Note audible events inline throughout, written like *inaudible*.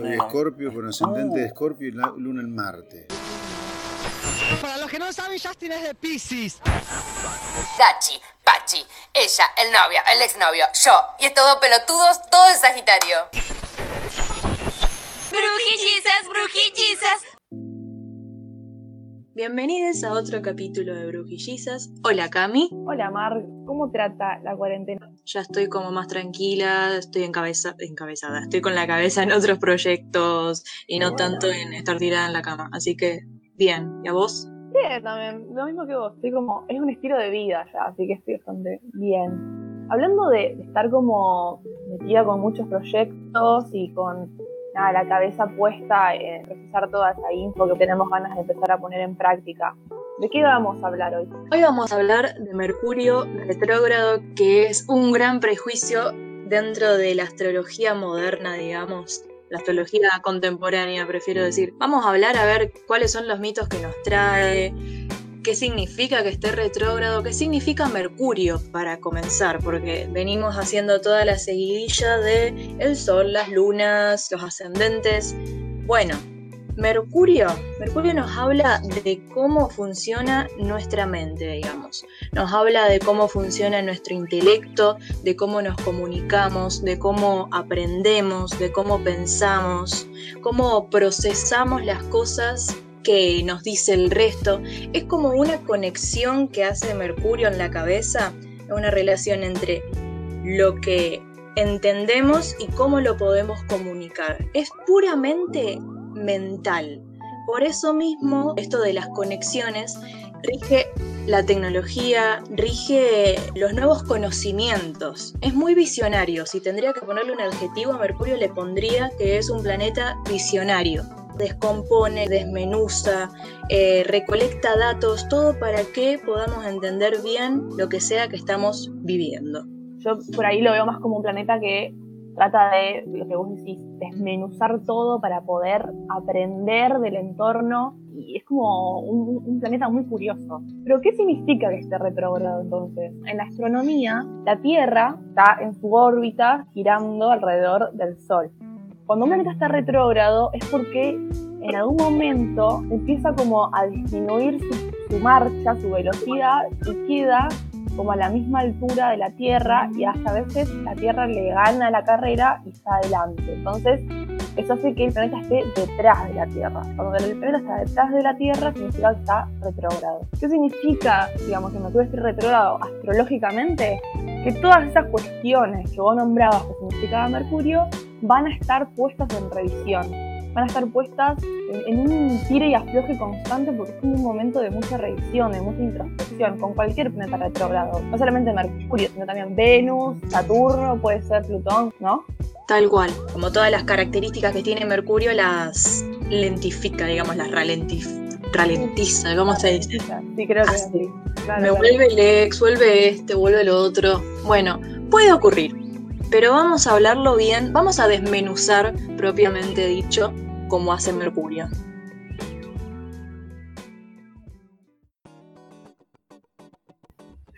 Soy Escorpio con ascendente de Escorpio y luna en Marte. Para los que no saben, Justin es de Pisces. Dachi, Pachi, ella, el novio, el exnovio, yo y estos dos pelotudos, todo es Sagitario. Brujillizas, brujillizas. Bienvenidos a otro capítulo de Brujillizas. Hola Cami. Hola Mar, ¿cómo trata la cuarentena? Ya estoy como más tranquila, estoy encabeza, encabezada, estoy con la cabeza en otros proyectos y no tanto en estar tirada en la cama. Así que bien, ¿y a vos? Bien, también, lo mismo que vos, estoy como, es un estilo de vida ya, así que estoy bastante bien. Hablando de estar como metida con muchos proyectos y con nada, la cabeza puesta en procesar toda esa info que tenemos ganas de empezar a poner en práctica. ¿De qué vamos a hablar hoy? Hoy vamos a hablar de Mercurio retrógrado, que es un gran prejuicio dentro de la astrología moderna, digamos, la astrología contemporánea, prefiero decir. Vamos a hablar a ver cuáles son los mitos que nos trae, qué significa que esté retrógrado, qué significa Mercurio para comenzar, porque venimos haciendo toda la seguidilla de el Sol, las lunas, los ascendentes. Bueno, Mercurio, Mercurio nos habla de cómo funciona nuestra mente, digamos. Nos habla de cómo funciona nuestro intelecto, de cómo nos comunicamos, de cómo aprendemos, de cómo pensamos, cómo procesamos las cosas que nos dice el resto. Es como una conexión que hace Mercurio en la cabeza, una relación entre lo que entendemos y cómo lo podemos comunicar. Es puramente mental. Por eso mismo, esto de las conexiones rige la tecnología, rige los nuevos conocimientos. Es muy visionario. Si tendría que ponerle un adjetivo a Mercurio, le pondría que es un planeta visionario descompone, desmenuza, eh, recolecta datos, todo para que podamos entender bien lo que sea que estamos viviendo. Yo por ahí lo veo más como un planeta que trata de, lo que vos decís, desmenuzar todo para poder aprender del entorno y es como un, un, planeta muy curioso. Pero ¿qué significa que esté retrógrado entonces? En la astronomía, la Tierra está en su órbita girando alrededor del Sol. Cuando un planeta está retrógrado es porque en algún momento empieza como a disminuir su, marcha, su velocidad y queda como a la misma altura de la Tierra y hasta a veces la Tierra le gana la carrera y está adelante. Entonces, eso hace que el planeta esté detrás de la Tierra. Cuando el planeta está detrás de la Tierra, significa que está retrógrado. ¿Qué significa, digamos, que Mercurio esté retrógrado astrológicamente? Que todas esas cuestiones que vos nombrabas que significaba Mercurio van a estar puestas en revisión, van a estar puestas en, un tire y afloje constante porque es un momento de mucha revisión, de mucha introspección, con cualquier planeta retrógrado. No solamente Mercurio, sino también Venus, Saturno, puede ser Plutón, ¿no? Tal cual, como todas las características que tiene Mercurio las lentifica, digamos, las ralentiza, ¿cómo se dice? Sí, creo que sí. Me vuelve el ex, vuelve este, vuelve el otro. Bueno, puede ocurrir, pero vamos a hablarlo bien, vamos a desmenuzar propiamente dicho cómo hace Mercurio.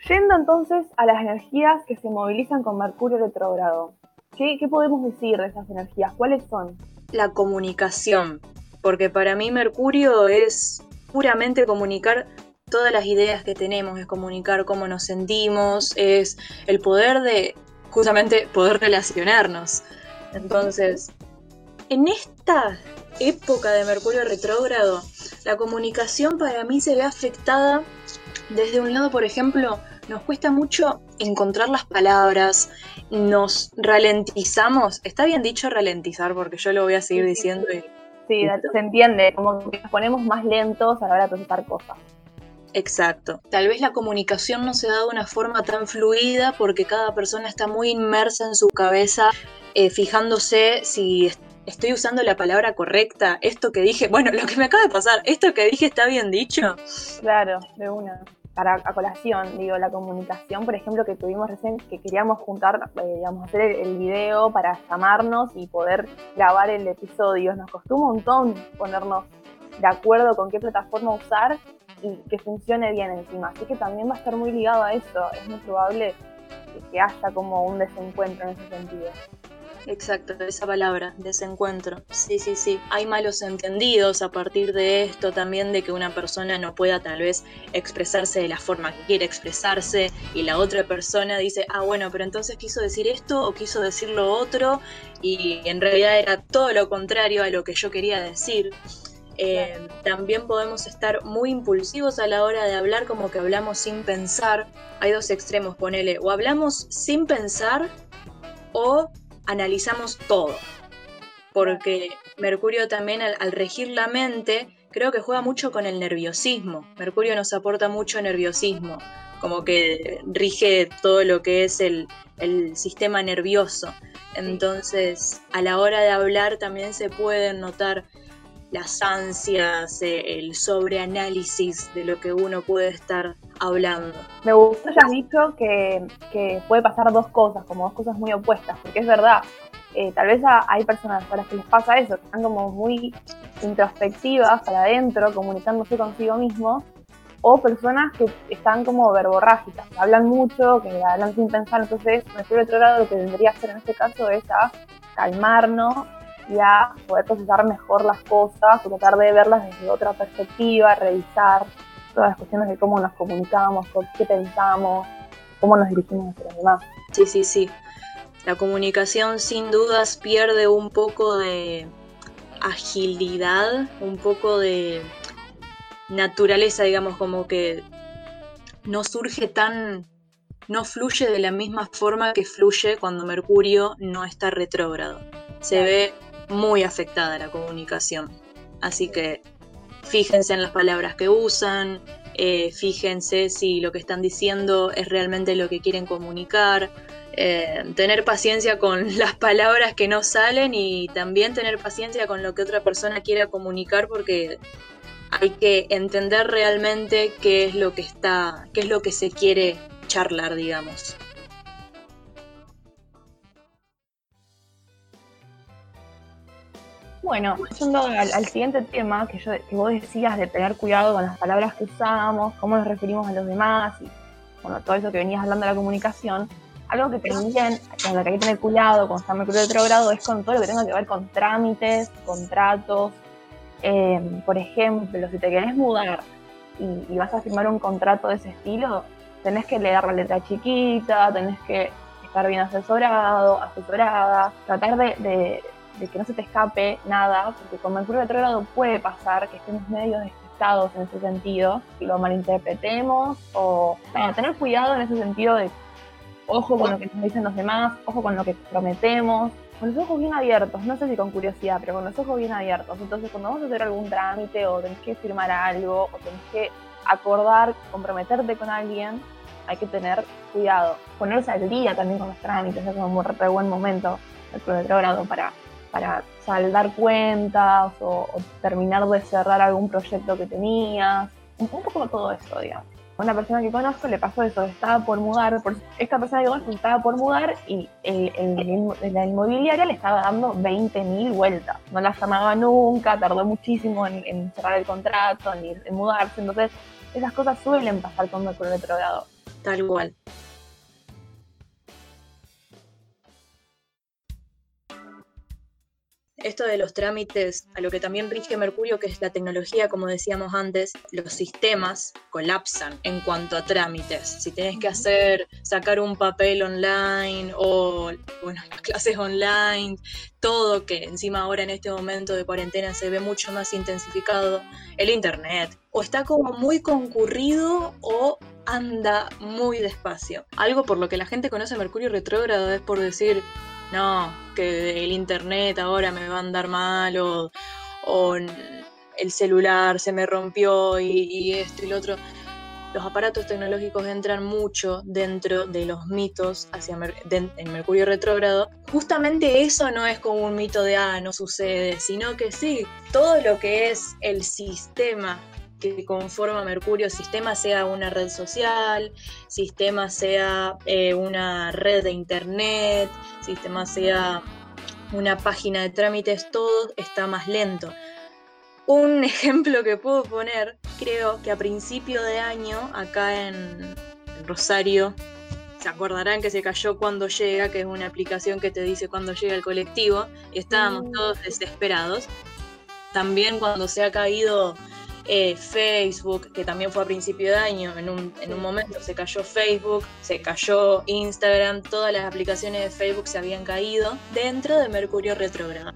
Yendo entonces a las energías que se movilizan con Mercurio retrógrado, ¿qué, ¿qué podemos decir de esas energías? ¿Cuáles son? La comunicación, porque para mí Mercurio es puramente comunicar todas las ideas que tenemos, es comunicar cómo nos sentimos, es el poder de justamente poder relacionarnos. Entonces, en esta época de Mercurio retrógrado, la comunicación para mí se ve afectada desde un lado, por ejemplo, nos cuesta mucho encontrar las palabras, nos ralentizamos. Está bien dicho ralentizar porque yo lo voy a seguir diciendo. Sí, se entiende, como que nos ponemos más lentos a la hora de procesar cosas. Exacto. Tal vez la comunicación no se da de una forma tan fluida porque cada persona está muy inmersa en su cabeza, eh, fijándose si estoy usando la palabra correcta, esto que dije, bueno, lo que me acaba de pasar, esto que dije está bien dicho. Claro, de una. Para a colación, digo, la comunicación, por ejemplo, que tuvimos recién, que queríamos juntar, eh, digamos, hacer el, el, video para llamarnos y poder grabar el episodio. Nos costó un montón ponernos de acuerdo con qué plataforma usar y que funcione bien encima. Así que también va a estar muy ligado a eso. Es muy probable que haya como un desencuentro en ese sentido. exacto, esa palabra, desencuentro. Sí, sí, sí. Hay malos entendidos a partir de esto también de que una persona no pueda tal vez expresarse de la forma que quiere expresarse y la otra persona dice, ah, bueno, pero entonces quiso decir esto o quiso decir lo otro y en realidad era todo lo contrario a lo que yo quería decir. Eh, también podemos estar muy impulsivos a la hora de hablar, como que hablamos sin pensar. Hay dos extremos, ponele, o hablamos sin pensar o analizamos todo. Porque Mercurio también al, regir la mente, creo que juega mucho con el nerviosismo. Mercurio nos aporta mucho nerviosismo, como que rige todo lo que es el, el sistema nervioso. Entonces, a la hora de hablar también se pueden notar las ansias, eh, el sobreanálisis de lo que uno puede estar hablando. Me gusta que has dicho que, que, puede pasar dos cosas, como dos cosas muy opuestas, porque es verdad, eh, tal vez hay personas a las que les pasa eso, que están como muy introspectivas para adentro, comunicándose consigo mismo, o personas que están como verborrágicas, que hablan mucho, que hablan sin pensar, entonces, en otro lado lo que tendría que hacer en este caso es calmarnos y a poder procesar mejor las cosas, tratar de verlas desde otra perspectiva, revisar todas las cuestiones de cómo nos comunicamos, qué pensamos, cómo nos dirigimos hacia los demás. Sí, sí, sí. La comunicación sin dudas pierde un poco de agilidad, un poco de naturaleza, digamos, como que no surge tan, no fluye de la misma forma que fluye cuando Mercurio no está retrógrado. Se ve muy afectada la comunicación. Así que fíjense en las palabras que usan, eh, fíjense si lo que están diciendo es realmente lo que quieren comunicar, eh, tener paciencia con *laughs* las palabras que no salen y también tener paciencia con lo que otra persona quiera comunicar porque hay que entender realmente qué es lo que está, qué es lo que se quiere charlar, digamos. Bueno, yendo al, siguiente tema que, yo, que vos decías de tener cuidado con las palabras que usamos, cómo nos referimos a los demás y bueno, todo eso que venías hablando de la comunicación, algo que también con lo que hay que tener cuidado cuando está Mercurio retrogrado es con todo lo que tenga que ver con trámites, contratos. Eh, por ejemplo, si te querés mudar y, vas a firmar un contrato de ese estilo, tenés que leer la letra chiquita, tenés que estar bien asesorado, asesorada, tratar de de que no se te escape nada, porque con Mercurio retrógrado puede pasar que estemos medio despistados en ese sentido, y lo malinterpretemos, o tener cuidado en ese sentido de ojo con lo que nos dicen los demás, ojo con lo que prometemos, con los ojos bien abiertos, no sé si con curiosidad, pero con los ojos bien abiertos. Entonces, cuando vamos a hacer algún trámite o tenés que firmar algo o tenés que acordar, comprometerte con alguien, hay que tener cuidado. Ponerse al día también con los trámites, es un re buen momento el retrógrado para para saldar cuentas o, terminar de cerrar algún proyecto que tenías, un, poco todo eso, digamos. Una persona que conozco le pasó eso, estaba por mudar, esta persona que conozco estaba por mudar y la inmobiliaria le estaba dando 20.000 vueltas. No la llamaba nunca, tardó muchísimo en, cerrar el contrato, en, en, mudarse. Entonces, esas cosas suelen pasar con Mercurio retrogrado. Tal cual. Esto de los trámites, a lo que también rige Mercurio, que es la tecnología, como decíamos antes, los sistemas colapsan en cuanto a trámites. Si tenés que hacer, sacar un papel online o, bueno, las clases online, todo que encima ahora en este momento de cuarentena se ve mucho más intensificado, el internet, o está como muy concurrido o anda muy despacio. Algo por lo que la gente conoce Mercurio retrógrado es por decir, no, que el internet ahora me va a andar mal o, el celular se me rompió y, esto y lo otro. Los aparatos tecnológicos entran mucho dentro de los mitos hacia en Mercurio retrógrado. Justamente eso no es como un mito de, ah, no sucede, sino que sí, todo lo que es el sistema que conforma Mercurio, sistema sea una red social, sistema sea eh, una red de internet, sistema sea una página de trámites, todo está más lento. Un *laughs* ejemplo que puedo poner, creo que a principio de año, acá en Rosario, se acordarán que se cayó cuando llega, que es una aplicación que te dice cuando llega el colectivo, y estábamos Mm. todos desesperados. También cuando se ha caído eh, Facebook, que también fue a principio de año, en un, en un momento se cayó Facebook, se cayó Instagram, todas las aplicaciones de Facebook se habían caído dentro de Mercurio retrógrado.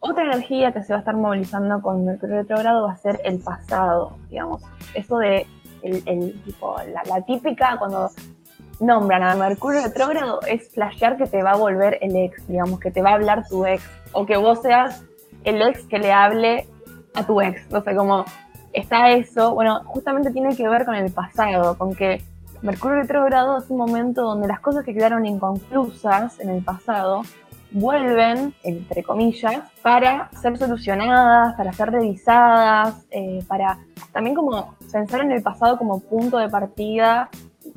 Otra energía que se va a estar movilizando con Mercurio retrógrado va a ser el pasado, digamos. Eso de el, el tipo, la, la típica cuando nombran a Mercurio retrógrado es flashear que te va a volver el ex, digamos, que te va a hablar tu ex. O que vos seas el ex que le hable a tu ex. No sé, como está eso. Bueno, justamente tiene que ver con el pasado, con que Mercurio retrógrado es un momento donde las cosas que quedaron inconclusas en el pasado vuelven, entre comillas, para ser solucionadas, para ser revisadas, eh, para también como pensar en el pasado como punto de partida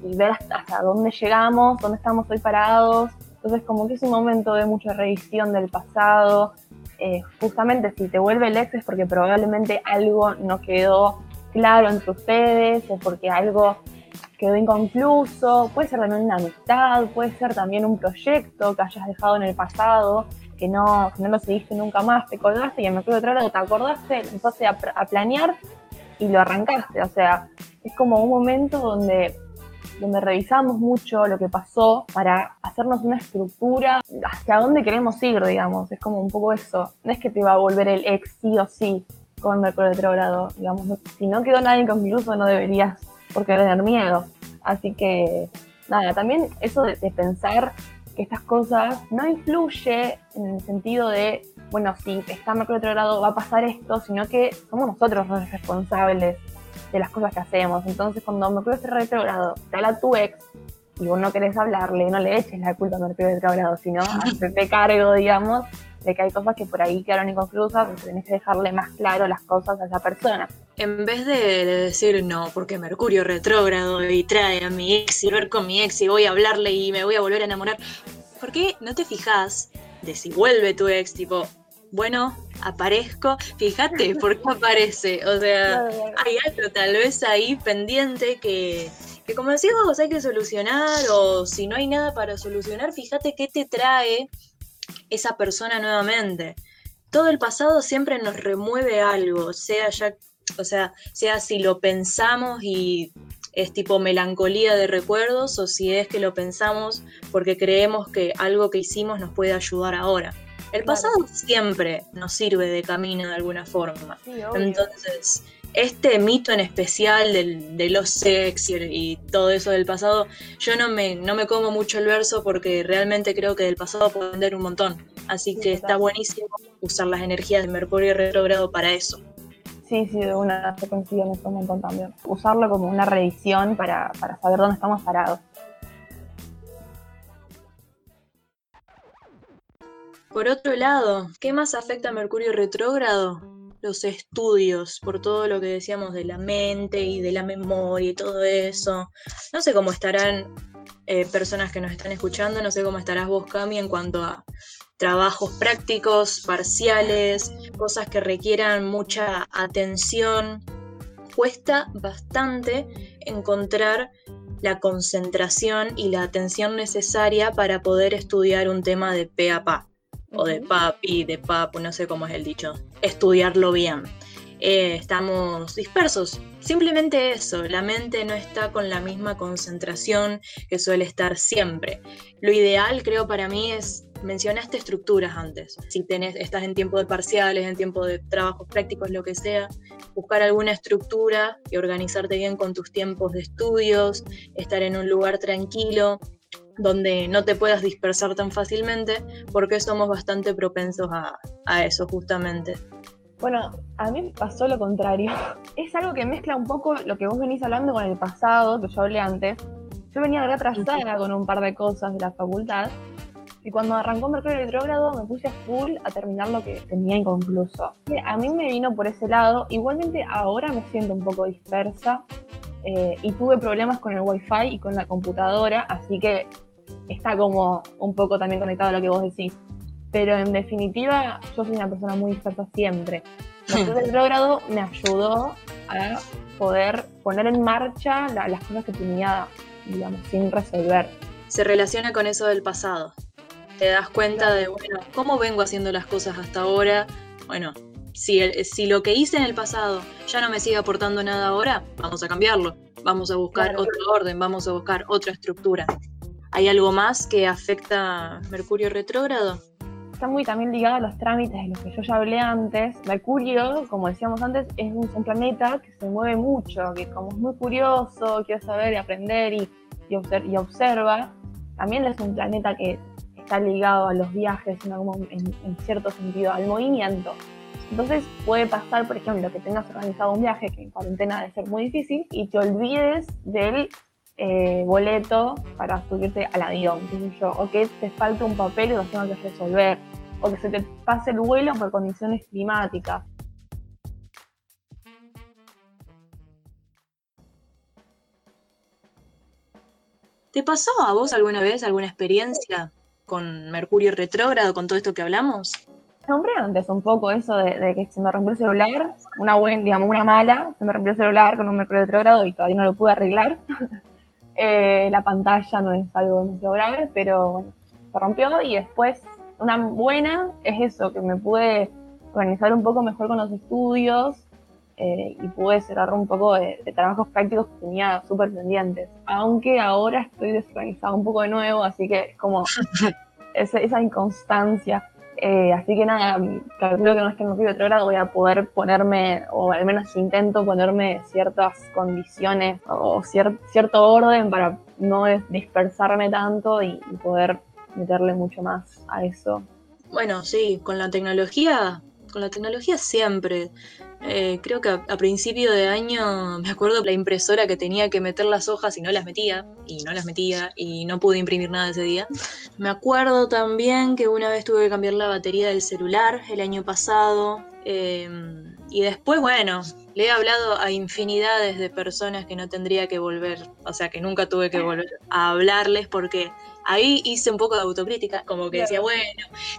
y ver hasta, dónde llegamos, dónde estamos hoy parados. Entonces como que es un momento de mucha revisión del pasado. Eh, justamente si te vuelve el ex es porque probablemente algo no quedó claro entre ustedes o porque algo quedó inconcluso, puede ser también una amistad, puede ser también un proyecto que hayas dejado en el pasado, que no, no lo seguiste nunca más, te colgaste y en Mercurio otro lado te acordaste, empezaste a, planear y lo arrancaste. O sea, es como un momento donde, donde revisamos mucho lo que pasó para hacernos una estructura hacia dónde queremos ir, digamos. Es como un poco eso. No es que te va a volver el ex sí o sí con Mercurio retrógrado, digamos. Si no quedó nada inconcluso, no deberías porque tener miedo. Así que, nada, también eso de, pensar que estas cosas no influye en el sentido de, bueno, si está Mercurio retrogrado va a pasar esto, sino que somos nosotros los responsables de las cosas que hacemos. Entonces, cuando Mercurio está retrogrado, te habla tu ex y vos no querés hablarle, no le eches la culpa a Mercurio retrogrado, sino *laughs* hacerte cargo, digamos, de que hay cosas que por ahí quedaron inconclusas, y tenés que dejarle más claro las cosas a esa persona. En vez de, de decir no, porque Mercurio retrógrado y trae a mi ex y ver con mi ex y voy a hablarle y me voy a volver a enamorar, ¿por qué no te fijas de si vuelve tu ex? Tipo, bueno, aparezco, fíjate por qué aparece. O sea, hay algo tal vez ahí pendiente que, que como decís vos, hay que solucionar o si no hay nada para solucionar, fíjate qué te trae esa persona nuevamente. Todo el pasado siempre nos remueve algo, sea ya, o sea, sea si lo pensamos y es tipo melancolía de recuerdos o si es que lo pensamos porque creemos que algo que hicimos nos puede ayudar ahora. El pasado claro. siempre nos sirve de camino de alguna forma. Sí. Entonces, este mito en especial del, de los sex y, y, todo eso del pasado, yo no me, no me como mucho el verso porque realmente creo que del pasado puedo aprender un montón. Así que está buenísimo usar las energías de Mercurio retrógrado para eso. Sí, sí, de una se coincide en eso un montón también. Usarlo como una revisión para, para saber dónde estamos parados. Por otro lado, ¿qué más afecta a Mercurio retrógrado? Los estudios, por todo lo que decíamos de la mente y de la memoria y todo eso. No sé cómo estarán eh, personas que nos están escuchando, no sé cómo estarás vos, Cami, en cuanto a trabajos prácticos, parciales, cosas que requieran mucha atención. Cuesta bastante encontrar la concentración y la atención necesaria para poder estudiar un tema de pe a pa o de papi, de papu, no sé cómo es el dicho, estudiarlo bien. Eh, estamos dispersos. Simplemente eso, la mente no está con la misma concentración que suele estar siempre. Lo ideal, creo, para mí es, mencionaste estructuras antes. Si tenés, estás en tiempo de parciales, en tiempo de trabajos prácticos, lo que sea, buscar alguna estructura y organizarte bien con tus tiempos de estudios, estar en un lugar tranquilo, donde no te puedas dispersar tan fácilmente, porque somos bastante propensos a, a, eso justamente. Bueno, a mí pasó lo contrario. *laughs* Es algo que mezcla un poco lo que vos venís hablando con el pasado, que yo hablé antes. Yo venía retrasada con un par de cosas de la facultad, y cuando arrancó Mercurio retrógrado me puse a full a terminar lo que tenía inconcluso. A mí me vino por ese lado, igualmente ahora me siento un poco dispersa, eh, y tuve problemas con el wifi y con la computadora, así que está como un poco también conectado a lo que vos decís. Pero en definitiva, yo soy una persona muy dispersa siempre. Mercurio *laughs* retrógrado me ayudó a poder poner en marcha la- las cosas que tenía, digamos, sin resolver. Se relaciona con eso del pasado. Te das cuenta de, bueno, ¿cómo vengo haciendo las cosas hasta ahora? Bueno, si, el- si lo que hice en el pasado ya no me sigue aportando nada ahora, vamos a cambiarlo. Vamos a buscar Claro. otro orden, vamos a buscar otra estructura. ¿Hay algo más que afecta Mercurio retrógrado? Está muy también ligado a los trámites de los que yo ya hablé antes. Mercurio, como decíamos antes, es un, un planeta que se mueve mucho, que como es muy curioso, quiere saber y aprender y, y, obser- y observa, también es un planeta que está ligado a los viajes en, algún- en- en cierto sentido, al movimiento. Entonces puede pasar, por ejemplo, que tengas organizado un viaje que en cuarentena debe ser muy difícil y te olvides del eh, boleto para subirte al avión, yo, o que te falte un papel y lo tengas que resolver, o que se te pase el vuelo por condiciones climáticas. ¿Te pasó a vos alguna vez alguna experiencia con Mercurio retrógrado, con todo esto que hablamos? Nombré antes un poco eso de, de que se me rompió el celular, una buena, digamos, una mala, se me rompió el celular con un mercurio retrógrado y todavía no lo pude arreglar. *laughs* Eh, la pantalla no es algo demasiado grave, pero bueno, se rompió y después una buena es eso, que me pude organizar un poco mejor con los estudios eh, y pude cerrar un poco de, de trabajos prácticos que tenía súper pendientes. Aunque ahora estoy desorganizada un poco de nuevo, así que es como *laughs* esa, esa inconstancia. Eh, así que nada, calculo que no es que en Mercurio retrógrado voy a poder ponerme, o al menos intento ponerme ciertas condiciones o cier- cierto orden para no dispersarme tanto y poder meterle mucho más a eso. Bueno, sí, con la tecnología, con la tecnología siempre. Eh, creo que a, principio de año me acuerdo la impresora que tenía que meter las hojas y no las metía, y no las metía, y no pude imprimir nada ese día. Me acuerdo también que una vez tuve que cambiar la batería del celular el año pasado. eh, y después, bueno, le he hablado a infinidades de personas que no tendría que volver, o sea, que nunca tuve que volver a hablarles porque ahí hice un poco de autocrítica, como que decía, bueno,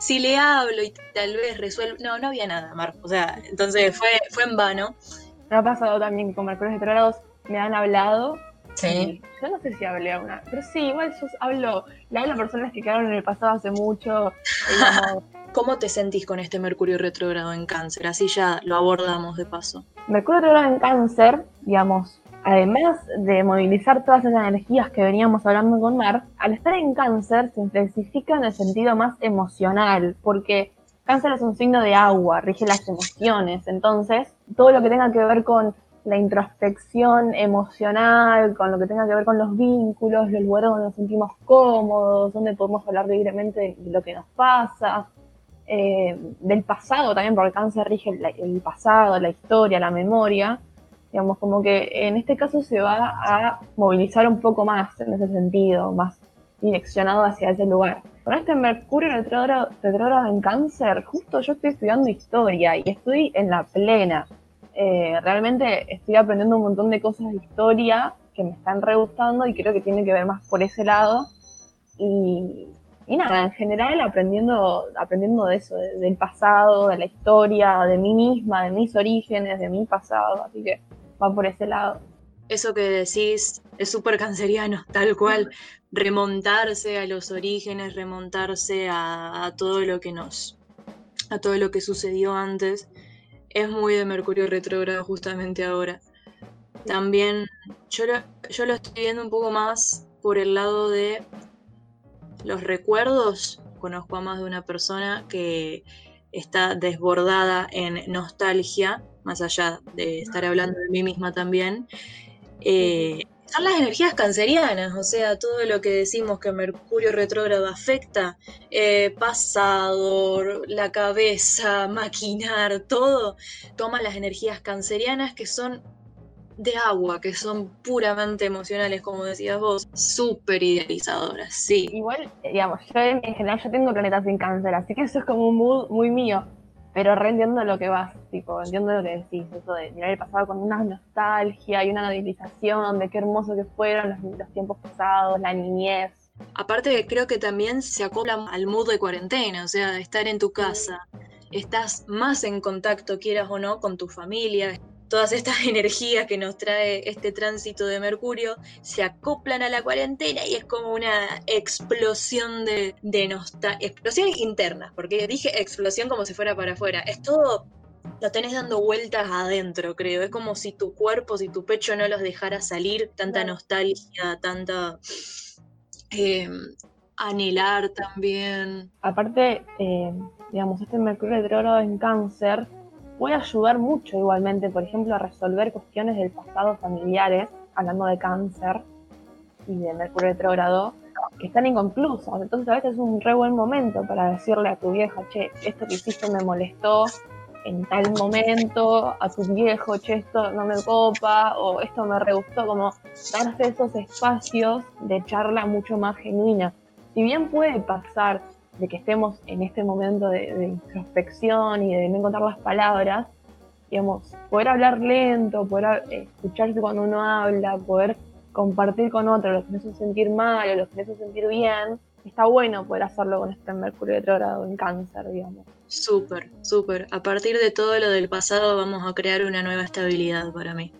si le hablo y tal vez resuelvo. No, no había nada, Mar. O sea, entonces fue, fue en vano. Me ha pasado también que con Mercurio retrógrados me han hablado. y Yo no sé si hablé a una, pero sí, igual yo hablo, le hablo a personas que quedaron en el pasado hace mucho, digamos, *laughs* ¿Cómo te sentís con este Mercurio retrógrado en cáncer? Así ya lo abordamos de paso. Mercurio retrógrado en cáncer, digamos, además de movilizar todas esas energías que veníamos hablando con Mar, al estar en cáncer se intensifica en el sentido más emocional, porque cáncer es un signo de agua, rige las emociones, entonces todo lo que tenga que ver con la introspección emocional, con lo que tenga que ver con los vínculos, los lugares donde nos sentimos cómodos, donde podemos hablar libremente de lo que nos pasa, eh, del pasado también, porque cáncer rige el pasado, la historia, la memoria. Digamos, como que en este caso se va a movilizar un poco más en ese sentido, más direccionado hacia ese lugar. Con este Mercurio retrógrado en cáncer, justo yo estoy estudiando historia y estoy en la plena. Eh, realmente estoy aprendiendo un montón de cosas de historia que me están re gustando y creo que tiene que ver más por ese lado. Y, y nada, en general aprendiendo, aprendiendo de eso, de- del pasado, de la historia, de mí misma, de mis orígenes, de mi pasado, así que va por ese lado. Eso que decís es súper canceriano, *laughs* tal cual. Remontarse a los orígenes, remontarse a, todo lo que nos. a todo lo que sucedió antes. Es muy de Mercurio retrógrado justamente ahora. También yo lo, yo lo estoy viendo un poco más por el lado de los recuerdos. Conozco a más de una persona que está desbordada en nostalgia, más allá de estar hablando de mí misma también. Eh, son las energías cancerianas, o sea, todo lo que decimos que Mercurio retrógrado afecta, eh, pasado, la cabeza, *laughs* maquinar, todo, toma las energías cancerianas que son de agua, que son puramente emocionales, como decías vos, súper idealizadoras, sí. Igual, digamos, yo en general yo tengo planetas en cáncer, así que eso es como un mood muy mío. Pero re entiendo lo que vas, tipo, entiendo lo que decís, eso de mirar el pasado con una nostalgia y una idealización de qué hermoso que fueron los, los tiempos pasados, la niñez. Aparte, creo que también se acopla al mood de cuarentena, o sea, de estar en tu casa estás más en contacto, quieras o no, con tu familia. Todas estas *laughs* energías que nos trae este tránsito de Mercurio se acoplan a la cuarentena y es como una explosión de, de nostalgia, explosión interna, porque dije explosión como si fuera para afuera. Es todo lo tenés dando vueltas adentro, creo. Es como si tu cuerpo, si tu pecho no los dejara salir, tanta nostalgia, tanta eh, anhelar también. Aparte, eh, digamos, este Mercurio retrógrado en cáncer puede ayudar mucho igualmente, por ejemplo, a resolver cuestiones del pasado familiares, hablando de cáncer y de Mercurio retrógrado, que están inconclusas. Entonces a veces es un re buen momento para decirle a tu vieja, che, esto que hiciste me molestó, en tal momento a tu viejo, che, esto no me copa o esto me re gustó, como darse esos espacios de charla mucho más genuina. Si bien puede pasar de que estemos en este momento de, introspección y de no encontrar las palabras, digamos, poder hablar lento, poder eh, escucharse cuando uno habla, poder compartir con otro lo que hace sentir mal o lo que hace sentir bien, está bueno poder hacerlo con este Mercurio retrógrado en cáncer, digamos. Súper, súper. A partir de todo lo del pasado vamos a crear una nueva estabilidad para mí.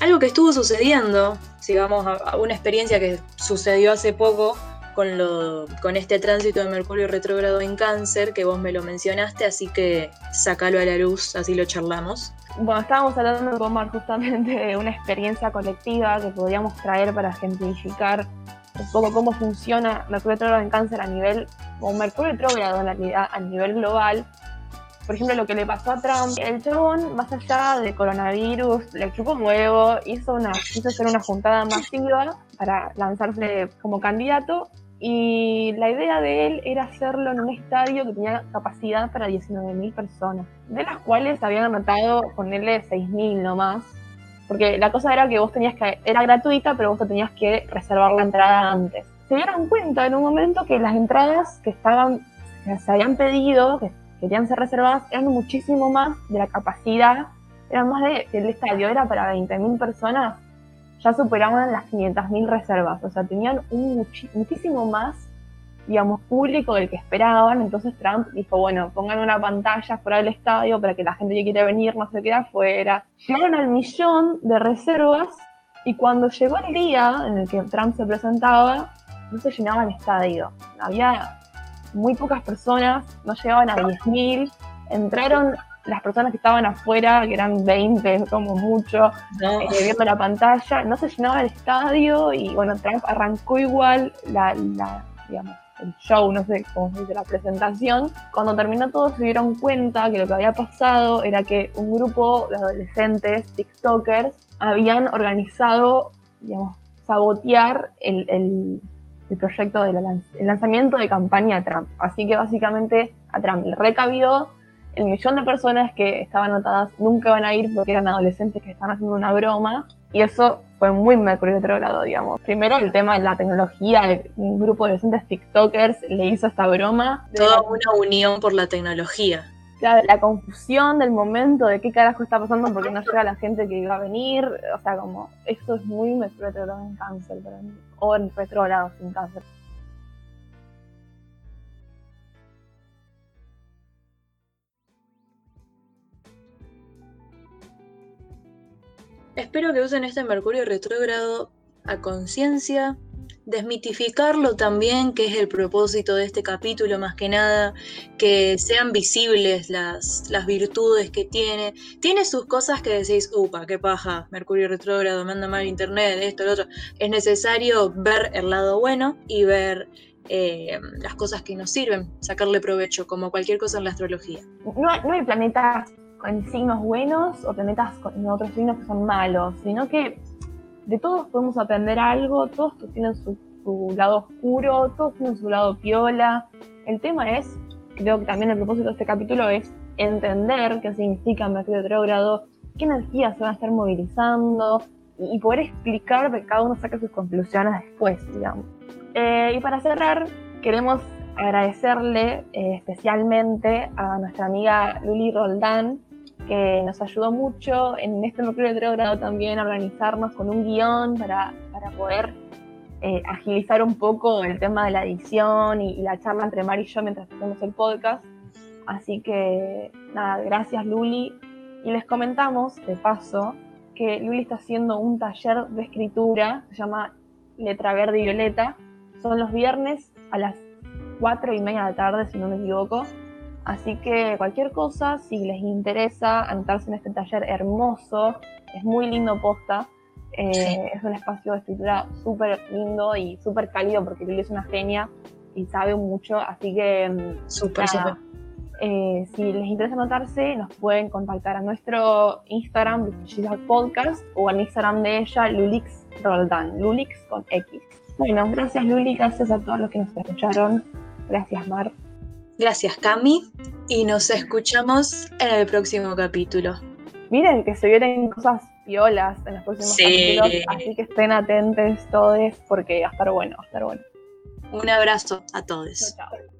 Algo que estuvo sucediendo, sigamos a una experiencia que sucedió hace poco con, lo, con este tránsito de Mercurio retrógrado en cáncer, que vos me lo mencionaste, así que sácalo a la luz, así lo charlamos. Bueno, estábamos hablando con Mar justamente de una experiencia colectiva que podíamos traer para ejemplificar un poco cómo funciona Mercurio retrógrado en cáncer a nivel, o Mercurio retrógrado en realidad a nivel global. Por ejemplo, lo que le pasó a Trump, el chabón, más allá de coronavirus, le chupó un huevo, hizo, una, hizo hacer una juntada masiva para lanzarse como candidato y la idea de él era hacerlo en un estadio que tenía capacidad para 19.000 personas, de las cuales habían anotado ponerle 6.000 nomás, porque la cosa era que vos tenías que, era gratuita, pero vos te tenías que reservar la entrada antes. Se dieron cuenta en un momento que las entradas que estaban, que se habían pedido, querían ser reservadas, eran muchísimo más de la capacidad, eran más de, el estadio era para 20.000 personas, ya superaban las 500.000 reservas, o sea, tenían un muchísimo más, digamos, público del que esperaban, entonces Trump dijo, bueno, pongan una pantalla fuera del estadio para que la gente que quiere venir no se quede afuera. Llegaron al millón de reservas y cuando llegó el día en el que Trump se presentaba, no se llenaba el estadio. Había muy pocas personas, no llegaban a 10.000, entraron las personas que estaban afuera, que eran 20 como mucho, eh, viendo la pantalla, no se llenaba el estadio y bueno, Trump arrancó igual la, digamos, el show, no sé cómo se dice, la presentación. Cuando terminó todo se dieron cuenta que lo que había pasado era que un grupo de adolescentes, TikTokers, habían organizado, digamos, sabotear el, el, el proyecto del lanzamiento de campaña de Trump. Así que básicamente a Trump le recabió el millón de personas que estaban anotadas nunca van a ir porque eran adolescentes que estaban haciendo una broma. Y eso fue muy Mercurio retrógrado, digamos. Primero el tema de la tecnología, un grupo de adolescentes TikTokers le hizo esta broma. Toda una unión por la tecnología. La, la, confusión del momento de qué carajo está pasando porque no llega la gente que iba a venir. O sea, como, eso es muy retrógrado en cáncer para mí. O en retrógrado sin cáncer. Espero que usen este Mercurio retrógrado a conciencia, desmitificarlo también, que es el propósito de este capítulo más que nada, que sean visibles las, las virtudes que tiene. Tiene sus cosas que decís, upa, qué paja, Mercurio retrógrado, manda mal internet, esto, lo otro. Es necesario ver el lado bueno y ver eh, las cosas que nos sirven, sacarle provecho, como cualquier cosa en la astrología. No, no hay planetas con signos buenos o planetas con otros signos que son malos, sino que de todos podemos aprender algo, todos tienen su, lado oscuro, todos tienen su lado piola. El tema es, creo que también el propósito de este capítulo es entender qué significa Mercurio retrógrado, qué energías se van a estar movilizando y, poder explicar que cada uno saque sus conclusiones después, digamos. Eh, y para cerrar, queremos agradecerle eh, especialmente a nuestra amiga Luli Roldán, que nos ayudó mucho en este Mercurio Retrógrado también a organizarnos con un guion para, para poder eh, agilizar un poco el tema de la edición y, la charla entre Mari y yo mientras hacemos el podcast. Así que nada, gracias Luli. Y les comentamos, de paso, que Luli está haciendo un taller de escritura, se llama Letra Verde y Violeta. Son los viernes a las 4 y media de la tarde, si no me equivoco. Así que cualquier cosa, si les interesa anotarse en este taller hermoso, es muy lindo posta. Eh, sí. Es un espacio de escritura súper lindo y súper cálido porque Lili es una genia y sabe mucho. Así que, mm, súper, súper. Eh, si les interesa anotarse, nos pueden contactar a nuestro Instagram, Podcast, o al Instagram de ella, Lulix Roldán, Lulix con X. Bueno, gracias Luli, gracias a todos los que nos escucharon. Gracias Mar. Gracias Cami. Y nos escuchamos en el próximo capítulo. Miren que se vienen cosas violas en los próximos sí. capítulos, así que estén atentos todos porque va a estar bueno, va a estar bueno. Un abrazo a todos. Chao, chao.